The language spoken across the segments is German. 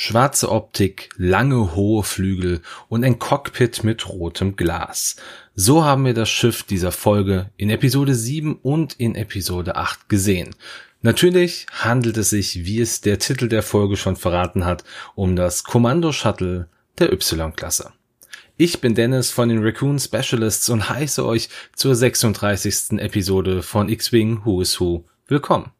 schwarze Optik, lange hohe Flügel und ein Cockpit mit rotem Glas. So haben wir das Schiff dieser Folge in Episode 7 und in Episode 8 gesehen. Natürlich handelt es sich, wie es der Titel der Folge schon verraten hat, um das Kommando Shuttle der Y-Klasse. Ich bin Dennis von den Raccoon Specialists und heiße euch zur 36. Episode von X-Wing Who is Who willkommen.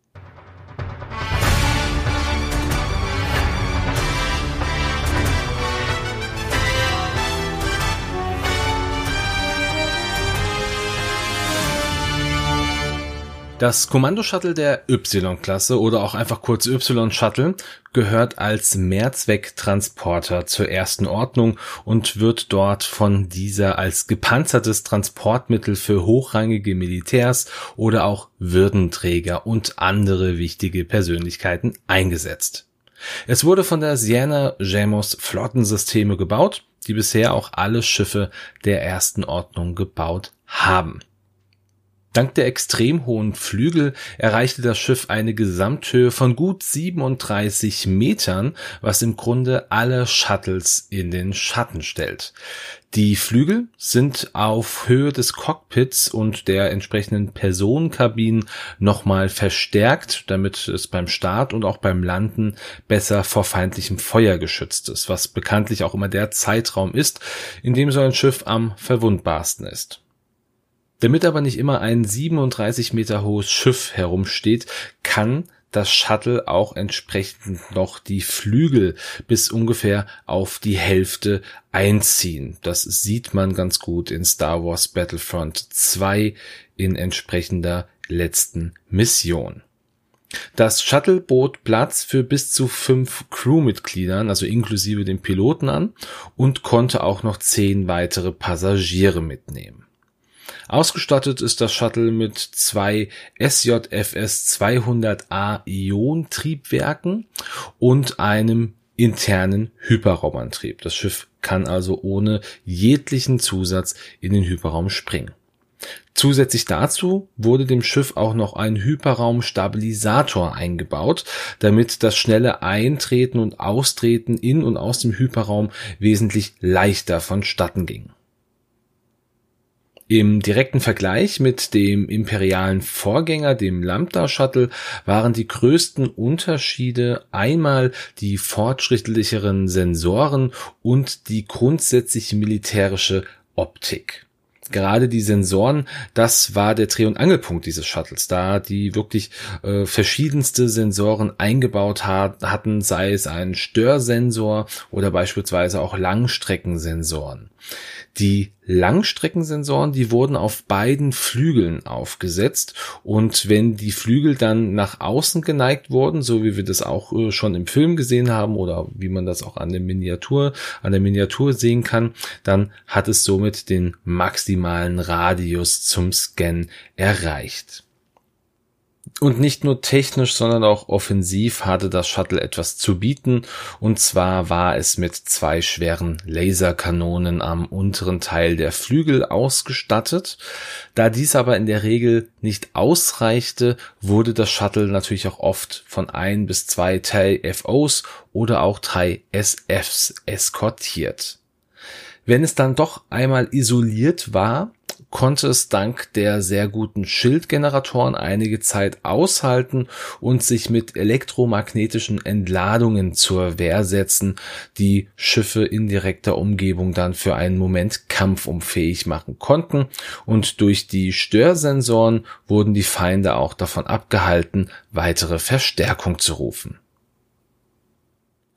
Das Kommando-Shuttle der Y-Klasse oder auch einfach kurz Y-Shuttle gehört als Mehrzwecktransporter zur ersten Ordnung und wird dort von dieser als gepanzertes Transportmittel für hochrangige Militärs oder auch Würdenträger und andere wichtige Persönlichkeiten eingesetzt. Es wurde von der Siena Jamos Flottensysteme gebaut, die bisher auch alle Schiffe der ersten Ordnung gebaut haben. Dank der extrem hohen Flügel erreichte das Schiff eine Gesamthöhe von gut 37 Metern, was im Grunde alle Shuttles in den Schatten stellt. Die Flügel sind auf Höhe des Cockpits und der entsprechenden Personenkabinen nochmal verstärkt, damit es beim Start und auch beim Landen besser vor feindlichem Feuer geschützt ist, was bekanntlich auch immer der Zeitraum ist, in dem so ein Schiff am verwundbarsten ist. Damit aber nicht immer ein 37 Meter hohes Schiff herumsteht, kann das Shuttle auch entsprechend noch die Flügel bis ungefähr auf die Hälfte einziehen. Das sieht man ganz gut in Star Wars Battlefront 2 in entsprechender letzten Mission. Das Shuttle bot Platz für bis zu fünf Crewmitgliedern, also inklusive dem Piloten an, und konnte auch noch zehn weitere Passagiere mitnehmen. Ausgestattet ist das Shuttle mit zwei SJFS 200A Ion-Triebwerken und einem internen Hyperraumantrieb. Das Schiff kann also ohne jeglichen Zusatz in den Hyperraum springen. Zusätzlich dazu wurde dem Schiff auch noch ein Hyperraumstabilisator eingebaut, damit das schnelle Eintreten und Austreten in und aus dem Hyperraum wesentlich leichter vonstatten ging. Im direkten Vergleich mit dem imperialen Vorgänger, dem Lambda Shuttle, waren die größten Unterschiede einmal die fortschrittlicheren Sensoren und die grundsätzlich militärische Optik gerade die Sensoren, das war der Dreh- und Angelpunkt dieses Shuttles, da die wirklich äh, verschiedenste Sensoren eingebaut hat, hatten, sei es ein Störsensor oder beispielsweise auch Langstreckensensoren. Die Langstreckensensoren, die wurden auf beiden Flügeln aufgesetzt und wenn die Flügel dann nach außen geneigt wurden, so wie wir das auch äh, schon im Film gesehen haben oder wie man das auch an der Miniatur, an der Miniatur sehen kann, dann hat es somit den maximalen Radius zum Scan erreicht. Und nicht nur technisch, sondern auch offensiv hatte das Shuttle etwas zu bieten, und zwar war es mit zwei schweren Laserkanonen am unteren Teil der Flügel ausgestattet. Da dies aber in der Regel nicht ausreichte, wurde das Shuttle natürlich auch oft von ein bis zwei TFOs oder auch drei SFs eskortiert. Wenn es dann doch einmal isoliert war, konnte es dank der sehr guten Schildgeneratoren einige Zeit aushalten und sich mit elektromagnetischen Entladungen zur Wehr setzen, die Schiffe in direkter Umgebung dann für einen Moment kampfunfähig machen konnten und durch die Störsensoren wurden die Feinde auch davon abgehalten, weitere Verstärkung zu rufen.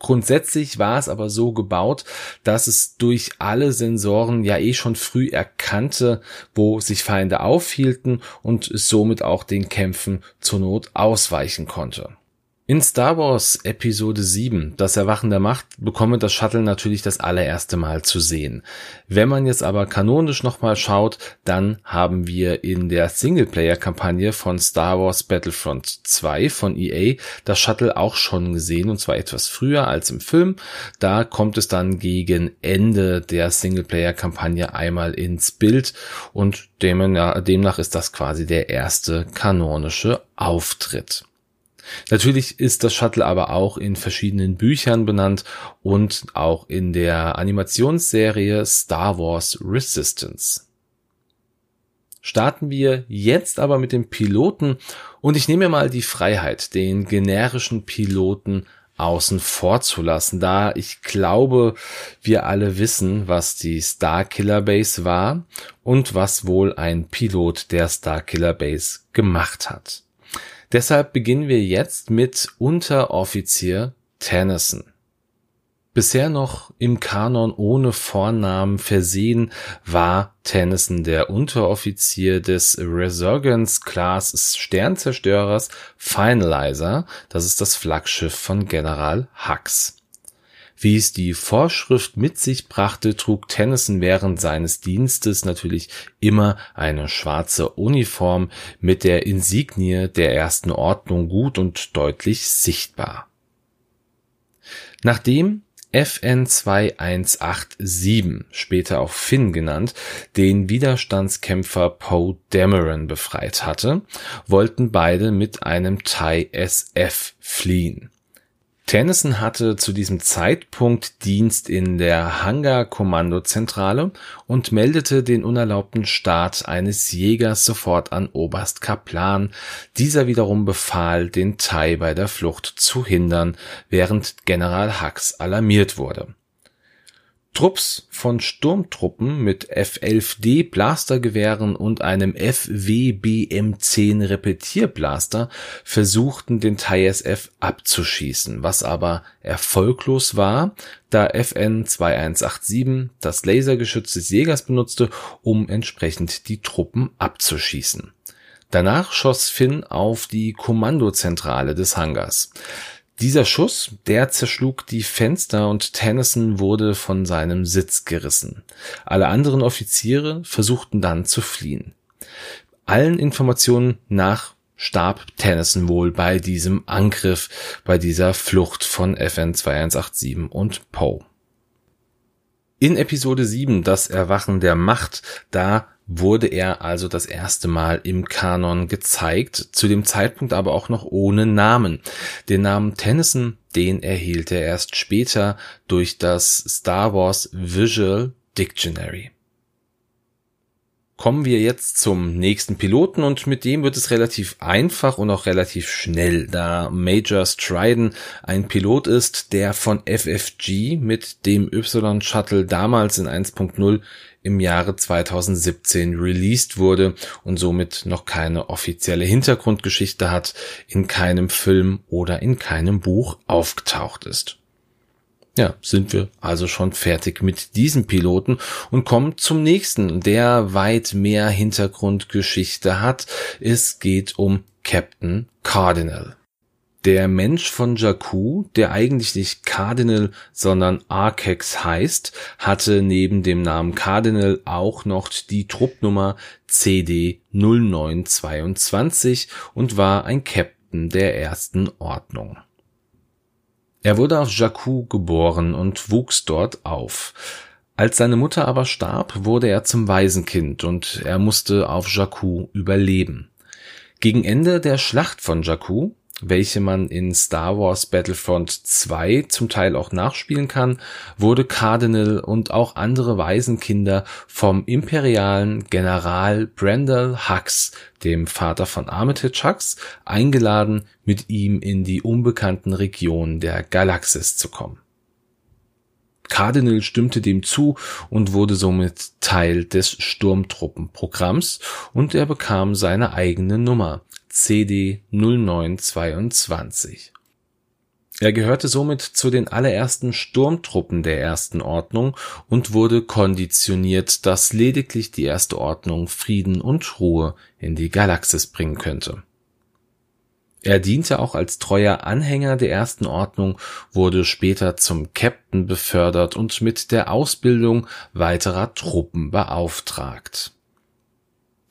Grundsätzlich war es aber so gebaut, dass es durch alle Sensoren ja eh schon früh erkannte, wo sich Feinde aufhielten und es somit auch den Kämpfen zur Not ausweichen konnte. In Star Wars Episode 7, das Erwachen der Macht, bekomme das Shuttle natürlich das allererste Mal zu sehen. Wenn man jetzt aber kanonisch nochmal schaut, dann haben wir in der Singleplayer-Kampagne von Star Wars Battlefront 2 von EA das Shuttle auch schon gesehen und zwar etwas früher als im Film. Da kommt es dann gegen Ende der Singleplayer-Kampagne einmal ins Bild und demnach ist das quasi der erste kanonische Auftritt. Natürlich ist das Shuttle aber auch in verschiedenen Büchern benannt und auch in der Animationsserie Star Wars Resistance. Starten wir jetzt aber mit dem Piloten und ich nehme mal die Freiheit, den generischen Piloten außen vor zu lassen, da ich glaube, wir alle wissen, was die Starkiller Base war und was wohl ein Pilot der Starkiller Base gemacht hat. Deshalb beginnen wir jetzt mit Unteroffizier Tennyson. Bisher noch im Kanon ohne Vornamen versehen war Tennyson der Unteroffizier des Resurgence Class Sternzerstörers Finalizer. Das ist das Flaggschiff von General Hux. Wie es die Vorschrift mit sich brachte, trug Tennyson während seines Dienstes natürlich immer eine schwarze Uniform mit der Insignie der ersten Ordnung gut und deutlich sichtbar. Nachdem FN 2187, später auch Finn genannt, den Widerstandskämpfer Poe Dameron befreit hatte, wollten beide mit einem Thai SF fliehen. Tennyson hatte zu diesem Zeitpunkt Dienst in der Hangar-Kommandozentrale und meldete den unerlaubten Start eines Jägers sofort an Oberst Kaplan. Dieser wiederum befahl, den Thai bei der Flucht zu hindern, während General Hux alarmiert wurde Trupps von Sturmtruppen mit F-11D Blastergewehren und einem FWBM-10 Repetierblaster versuchten den Thai SF abzuschießen, was aber erfolglos war, da FN 2187 das Lasergeschütz des Jägers benutzte, um entsprechend die Truppen abzuschießen. Danach schoss Finn auf die Kommandozentrale des Hangars. Dieser Schuss, der zerschlug die Fenster und Tennyson wurde von seinem Sitz gerissen. Alle anderen Offiziere versuchten dann zu fliehen. Allen Informationen nach starb Tennyson wohl bei diesem Angriff, bei dieser Flucht von FN 2187 und Poe. In Episode 7, das Erwachen der Macht, da wurde er also das erste Mal im Kanon gezeigt, zu dem Zeitpunkt aber auch noch ohne Namen. Den Namen Tennyson, den erhielt er erst später durch das Star Wars Visual Dictionary. Kommen wir jetzt zum nächsten Piloten und mit dem wird es relativ einfach und auch relativ schnell, da Major Stryden ein Pilot ist, der von FFG mit dem Y-Shuttle damals in 1.0 im Jahre 2017 released wurde und somit noch keine offizielle Hintergrundgeschichte hat, in keinem Film oder in keinem Buch aufgetaucht ist. Ja, sind wir also schon fertig mit diesem Piloten und kommen zum nächsten, der weit mehr Hintergrundgeschichte hat. Es geht um Captain Cardinal. Der Mensch von Jakku, der eigentlich nicht Cardinal, sondern Arkex heißt, hatte neben dem Namen Cardinal auch noch die Truppnummer CD 0922 und war ein Captain der ersten Ordnung. Er wurde auf Jakku geboren und wuchs dort auf. Als seine Mutter aber starb, wurde er zum Waisenkind und er musste auf Jakku überleben. Gegen Ende der Schlacht von Jakku welche man in Star Wars Battlefront 2 zum Teil auch nachspielen kann, wurde Cardinal und auch andere Waisenkinder vom imperialen General Brendel Hux, dem Vater von Armitage Hux, eingeladen, mit ihm in die unbekannten Regionen der Galaxis zu kommen. Cardinal stimmte dem zu und wurde somit Teil des Sturmtruppenprogramms und er bekam seine eigene Nummer, CD 0922. Er gehörte somit zu den allerersten Sturmtruppen der Ersten Ordnung und wurde konditioniert, dass lediglich die Erste Ordnung Frieden und Ruhe in die Galaxis bringen könnte. Er diente auch als treuer Anhänger der Ersten Ordnung, wurde später zum Captain befördert und mit der Ausbildung weiterer Truppen beauftragt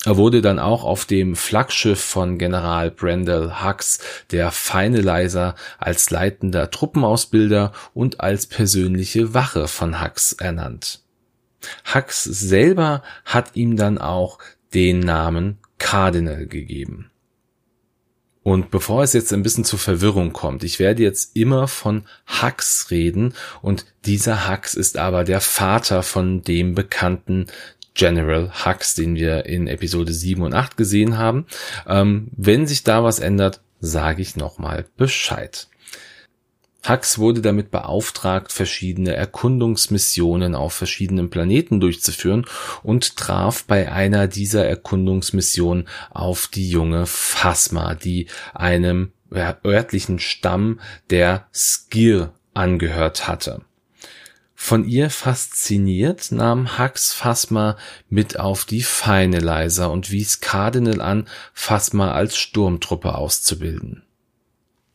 er wurde dann auch auf dem Flaggschiff von General Brendel Hux, der Finalizer, als leitender Truppenausbilder und als persönliche Wache von Hux ernannt. Hux selber hat ihm dann auch den Namen Cardinal gegeben. Und bevor es jetzt ein bisschen zur Verwirrung kommt, ich werde jetzt immer von Hux reden und dieser Hux ist aber der Vater von dem bekannten General Hux, den wir in Episode 7 und 8 gesehen haben. Ähm, wenn sich da was ändert, sage ich nochmal Bescheid. Hux wurde damit beauftragt, verschiedene Erkundungsmissionen auf verschiedenen Planeten durchzuführen und traf bei einer dieser Erkundungsmissionen auf die junge Phasma, die einem örtlichen Stamm der Skir angehört hatte. Von ihr fasziniert nahm Hux Phasma mit auf die Finalizer und wies Cardinal an, Phasma als Sturmtruppe auszubilden.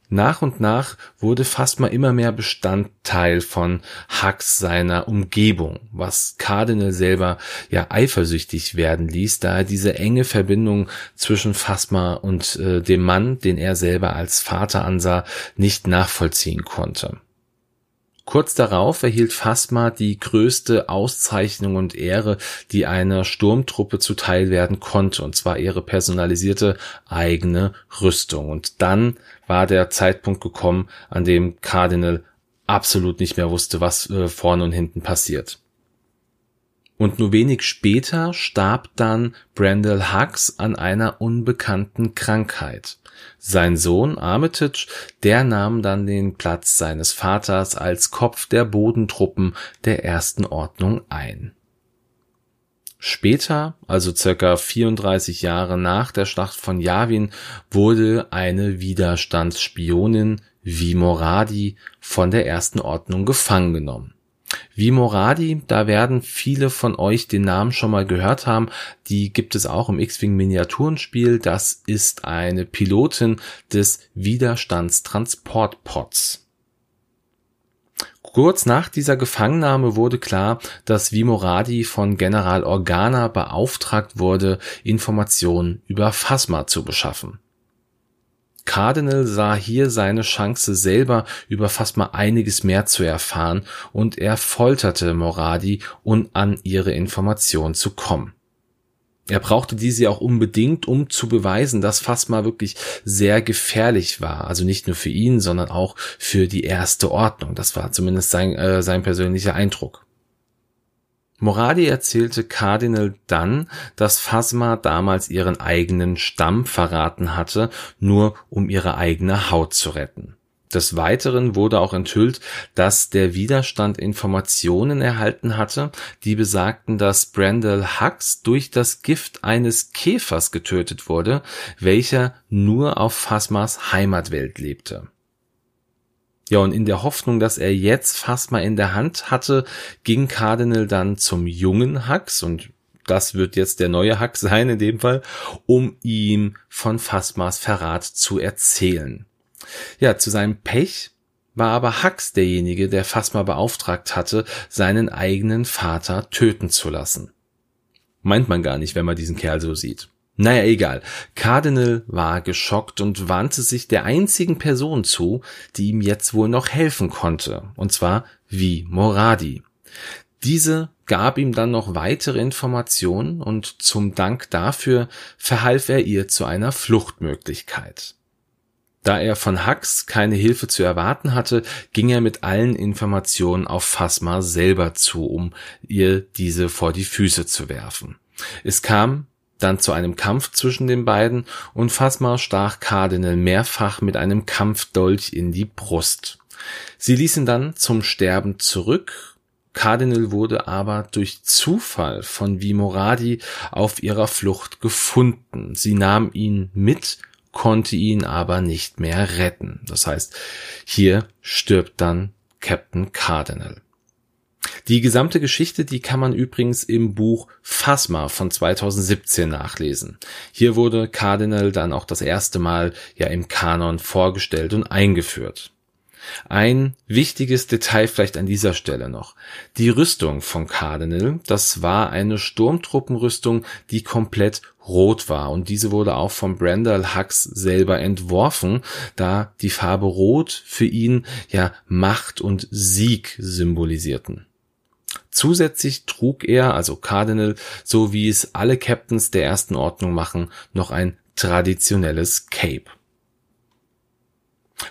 Nach und nach wurde Phasma immer mehr Bestandteil von Hux seiner Umgebung, was Cardinal selber ja eifersüchtig werden ließ, da er diese enge Verbindung zwischen Phasma und äh, dem Mann, den er selber als Vater ansah, nicht nachvollziehen konnte. Kurz darauf erhielt Phasma die größte Auszeichnung und Ehre, die einer Sturmtruppe zuteil werden konnte, und zwar ihre personalisierte eigene Rüstung. Und dann war der Zeitpunkt gekommen, an dem Cardinal absolut nicht mehr wusste, was äh, vorne und hinten passiert. Und nur wenig später starb dann Brandel Hux an einer unbekannten Krankheit. Sein Sohn Armitage, der nahm dann den Platz seines Vaters als Kopf der Bodentruppen der ersten Ordnung ein. Später, also circa 34 Jahre nach der Schlacht von Yavin, wurde eine Widerstandsspionin wie Moradi von der ersten Ordnung gefangen genommen. Wie Moradi, da werden viele von euch den Namen schon mal gehört haben. Die gibt es auch im X-Wing Miniaturenspiel. Das ist eine Pilotin des Widerstandstransportpods. Kurz nach dieser Gefangennahme wurde klar, dass Vimoradi von General Organa beauftragt wurde, Informationen über Phasma zu beschaffen. Cardinal sah hier seine Chance selber über fast mal einiges mehr zu erfahren und er folterte Moradi, um an ihre Information zu kommen. Er brauchte diese auch unbedingt, um zu beweisen, dass Phasma wirklich sehr gefährlich war. Also nicht nur für ihn, sondern auch für die erste Ordnung. Das war zumindest sein, äh, sein persönlicher Eindruck. Moradi erzählte Cardinal dann, dass Phasma damals ihren eigenen Stamm verraten hatte, nur um ihre eigene Haut zu retten. Des Weiteren wurde auch enthüllt, dass der Widerstand Informationen erhalten hatte, die besagten, dass Brandel Hux durch das Gift eines Käfers getötet wurde, welcher nur auf Phasmas Heimatwelt lebte. Ja, und in der Hoffnung, dass er jetzt Phasma in der Hand hatte, ging Cardinal dann zum jungen Hux und das wird jetzt der neue Hux sein in dem Fall, um ihm von Phasmas Verrat zu erzählen. Ja, zu seinem Pech war aber Hux derjenige, der Phasma beauftragt hatte, seinen eigenen Vater töten zu lassen. Meint man gar nicht, wenn man diesen Kerl so sieht. Naja, egal. Cardinal war geschockt und wandte sich der einzigen Person zu, die ihm jetzt wohl noch helfen konnte, und zwar wie Moradi. Diese gab ihm dann noch weitere Informationen und zum Dank dafür verhalf er ihr zu einer Fluchtmöglichkeit. Da er von Hux keine Hilfe zu erwarten hatte, ging er mit allen Informationen auf Phasma selber zu, um ihr diese vor die Füße zu werfen. Es kam dann zu einem Kampf zwischen den beiden und Phasma stach Cardinal mehrfach mit einem Kampfdolch in die Brust. Sie ließen dann zum Sterben zurück. Cardinal wurde aber durch Zufall von Vimoradi auf ihrer Flucht gefunden. Sie nahm ihn mit, konnte ihn aber nicht mehr retten. Das heißt, hier stirbt dann Captain Cardinal. Die gesamte Geschichte, die kann man übrigens im Buch Phasma von 2017 nachlesen. Hier wurde Cardinal dann auch das erste Mal ja im Kanon vorgestellt und eingeführt. Ein wichtiges Detail vielleicht an dieser Stelle noch. Die Rüstung von Cardinal, das war eine Sturmtruppenrüstung, die komplett rot war und diese wurde auch von Brandal Hux selber entworfen, da die Farbe rot für ihn ja Macht und Sieg symbolisierten. Zusätzlich trug er, also Cardinal, so wie es alle Captains der ersten Ordnung machen, noch ein traditionelles Cape.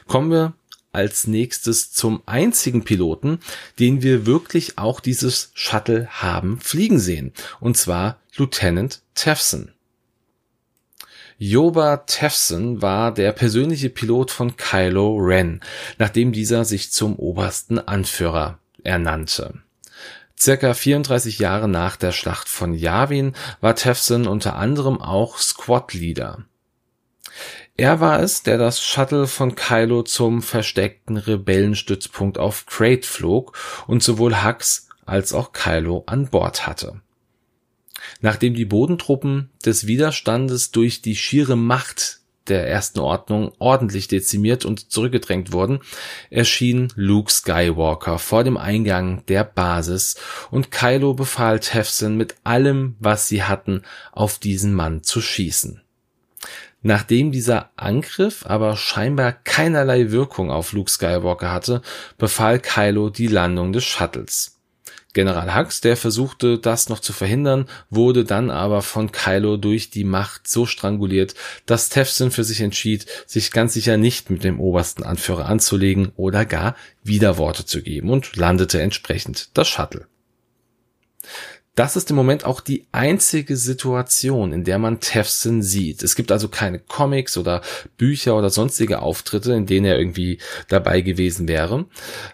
Kommen wir als nächstes zum einzigen Piloten, den wir wirklich auch dieses Shuttle haben fliegen sehen, und zwar Lieutenant Tefson. Yoba Tefson war der persönliche Pilot von Kylo Ren, nachdem dieser sich zum obersten Anführer ernannte. Circa 34 Jahre nach der Schlacht von Yavin war Tefson unter anderem auch Squad Leader. Er war es, der das Shuttle von Kylo zum versteckten Rebellenstützpunkt auf Crate flog und sowohl Hux als auch Kylo an Bord hatte. Nachdem die Bodentruppen des Widerstandes durch die schiere Macht der ersten Ordnung ordentlich dezimiert und zurückgedrängt wurden, erschien Luke Skywalker vor dem Eingang der Basis und Kylo befahl Tefson mit allem, was sie hatten, auf diesen Mann zu schießen. Nachdem dieser Angriff aber scheinbar keinerlei Wirkung auf Luke Skywalker hatte, befahl Kylo die Landung des Shuttles. General Hux, der versuchte das noch zu verhindern, wurde dann aber von Kylo durch die Macht so stranguliert, dass Tefson für sich entschied, sich ganz sicher nicht mit dem obersten Anführer anzulegen oder gar Widerworte zu geben und landete entsprechend das Shuttle. Das ist im Moment auch die einzige Situation, in der man Tefson sieht. Es gibt also keine Comics oder Bücher oder sonstige Auftritte, in denen er irgendwie dabei gewesen wäre.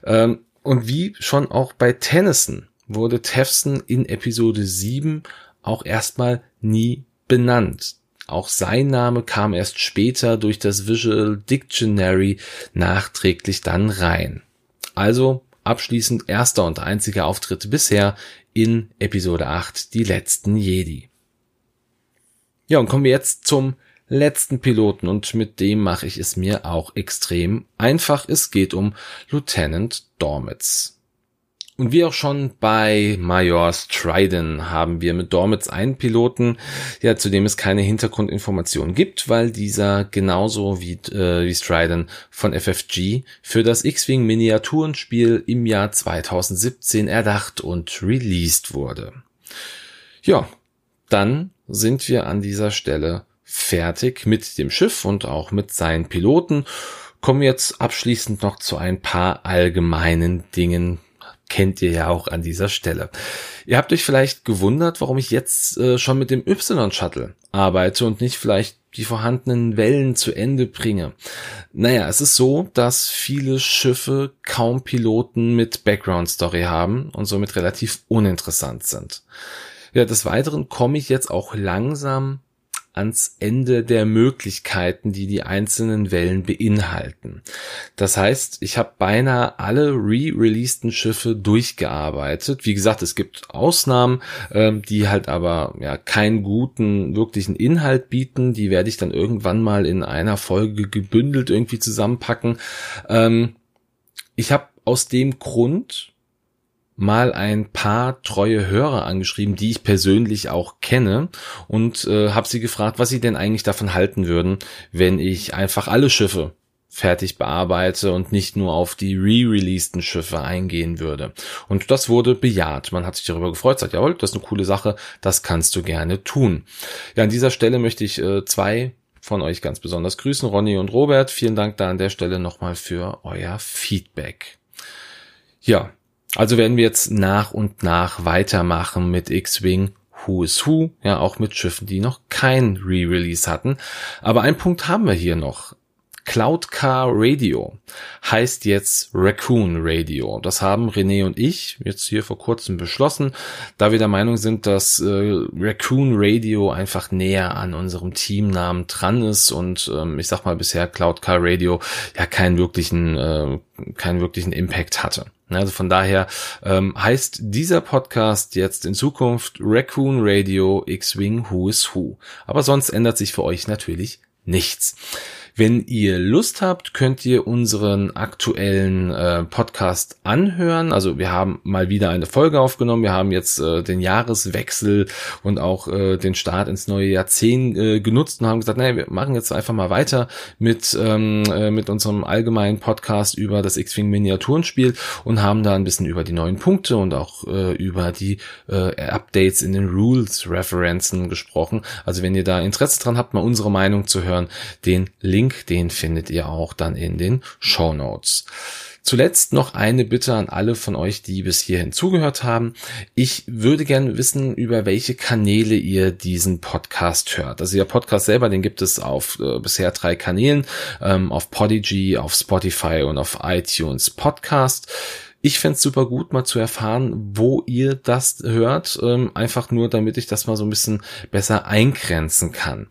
Ähm, und wie schon auch bei Tennyson wurde Tefson in Episode 7 auch erstmal nie benannt. Auch sein Name kam erst später durch das Visual Dictionary nachträglich dann rein. Also abschließend erster und einziger Auftritt bisher in Episode 8, die letzten Jedi. Ja, und kommen wir jetzt zum letzten Piloten und mit dem mache ich es mir auch extrem einfach. Es geht um Lieutenant Dormitz. Und wie auch schon bei Major Stryden haben wir mit Dormitz einen Piloten, ja, zu dem es keine Hintergrundinformationen gibt, weil dieser genauso wie, äh, wie Stryden von FFG für das X-Wing Miniaturenspiel im Jahr 2017 erdacht und released wurde. Ja, dann sind wir an dieser Stelle fertig mit dem Schiff und auch mit seinen Piloten. Kommen wir jetzt abschließend noch zu ein paar allgemeinen Dingen, kennt ihr ja auch an dieser Stelle. Ihr habt euch vielleicht gewundert, warum ich jetzt äh, schon mit dem Y-Shuttle arbeite und nicht vielleicht die vorhandenen Wellen zu Ende bringe. Naja, es ist so, dass viele Schiffe kaum Piloten mit Background Story haben und somit relativ uninteressant sind. Ja, des Weiteren komme ich jetzt auch langsam ans Ende der Möglichkeiten, die die einzelnen Wellen beinhalten. Das heißt, ich habe beinahe alle re-releaseden Schiffe durchgearbeitet. Wie gesagt, es gibt Ausnahmen, ähm, die halt aber ja keinen guten wirklichen Inhalt bieten. Die werde ich dann irgendwann mal in einer Folge gebündelt irgendwie zusammenpacken. Ähm, ich habe aus dem Grund mal ein paar treue Hörer angeschrieben, die ich persönlich auch kenne und äh, habe sie gefragt, was sie denn eigentlich davon halten würden, wenn ich einfach alle Schiffe fertig bearbeite und nicht nur auf die re-releaseden Schiffe eingehen würde. Und das wurde bejaht. Man hat sich darüber gefreut, sagt, jawohl, das ist eine coole Sache, das kannst du gerne tun. Ja, an dieser Stelle möchte ich äh, zwei von euch ganz besonders grüßen, Ronny und Robert. Vielen Dank da an der Stelle nochmal für euer Feedback. Ja, also werden wir jetzt nach und nach weitermachen mit X-Wing Who is Who, ja auch mit Schiffen, die noch kein Re-Release hatten. Aber ein Punkt haben wir hier noch. Cloud Car Radio heißt jetzt Raccoon Radio. Das haben René und ich jetzt hier vor kurzem beschlossen, da wir der Meinung sind, dass äh, Raccoon Radio einfach näher an unserem Teamnamen dran ist und ähm, ich sag mal bisher Cloud Car Radio ja keinen wirklichen, äh, keinen wirklichen Impact hatte. Also von daher ähm, heißt dieser Podcast jetzt in Zukunft Raccoon Radio X-Wing Who is Who. Aber sonst ändert sich für euch natürlich nichts. Wenn ihr Lust habt, könnt ihr unseren aktuellen äh, Podcast anhören. Also wir haben mal wieder eine Folge aufgenommen. Wir haben jetzt äh, den Jahreswechsel und auch äh, den Start ins neue Jahrzehnt äh, genutzt und haben gesagt, naja, wir machen jetzt einfach mal weiter mit, ähm, äh, mit unserem allgemeinen Podcast über das X-Wing Miniaturenspiel und haben da ein bisschen über die neuen Punkte und auch äh, über die äh, Updates in den Rules Referenzen gesprochen. Also wenn ihr da Interesse dran habt, mal unsere Meinung zu hören, den Link Link, den findet ihr auch dann in den Show Notes. Zuletzt noch eine Bitte an alle von euch, die bis hierhin zugehört haben. Ich würde gerne wissen, über welche Kanäle ihr diesen Podcast hört. Also der Podcast selber, den gibt es auf äh, bisher drei Kanälen, ähm, auf Podigy, auf Spotify und auf iTunes Podcast. Ich fände super gut, mal zu erfahren, wo ihr das hört, ähm, einfach nur, damit ich das mal so ein bisschen besser eingrenzen kann.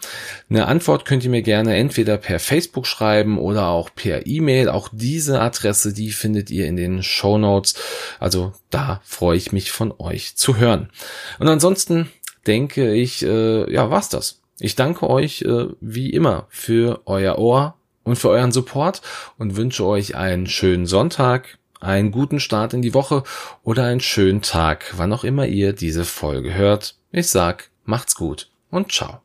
Eine Antwort könnt ihr mir gerne entweder per Facebook schreiben oder auch per E-Mail. Auch diese Adresse, die findet ihr in den Show Notes. Also da freue ich mich von euch zu hören. Und ansonsten denke ich, äh, ja, war's das. Ich danke euch äh, wie immer für euer Ohr und für euren Support und wünsche euch einen schönen Sonntag einen guten Start in die Woche oder einen schönen Tag, wann auch immer ihr diese Folge hört. Ich sag, macht's gut und ciao.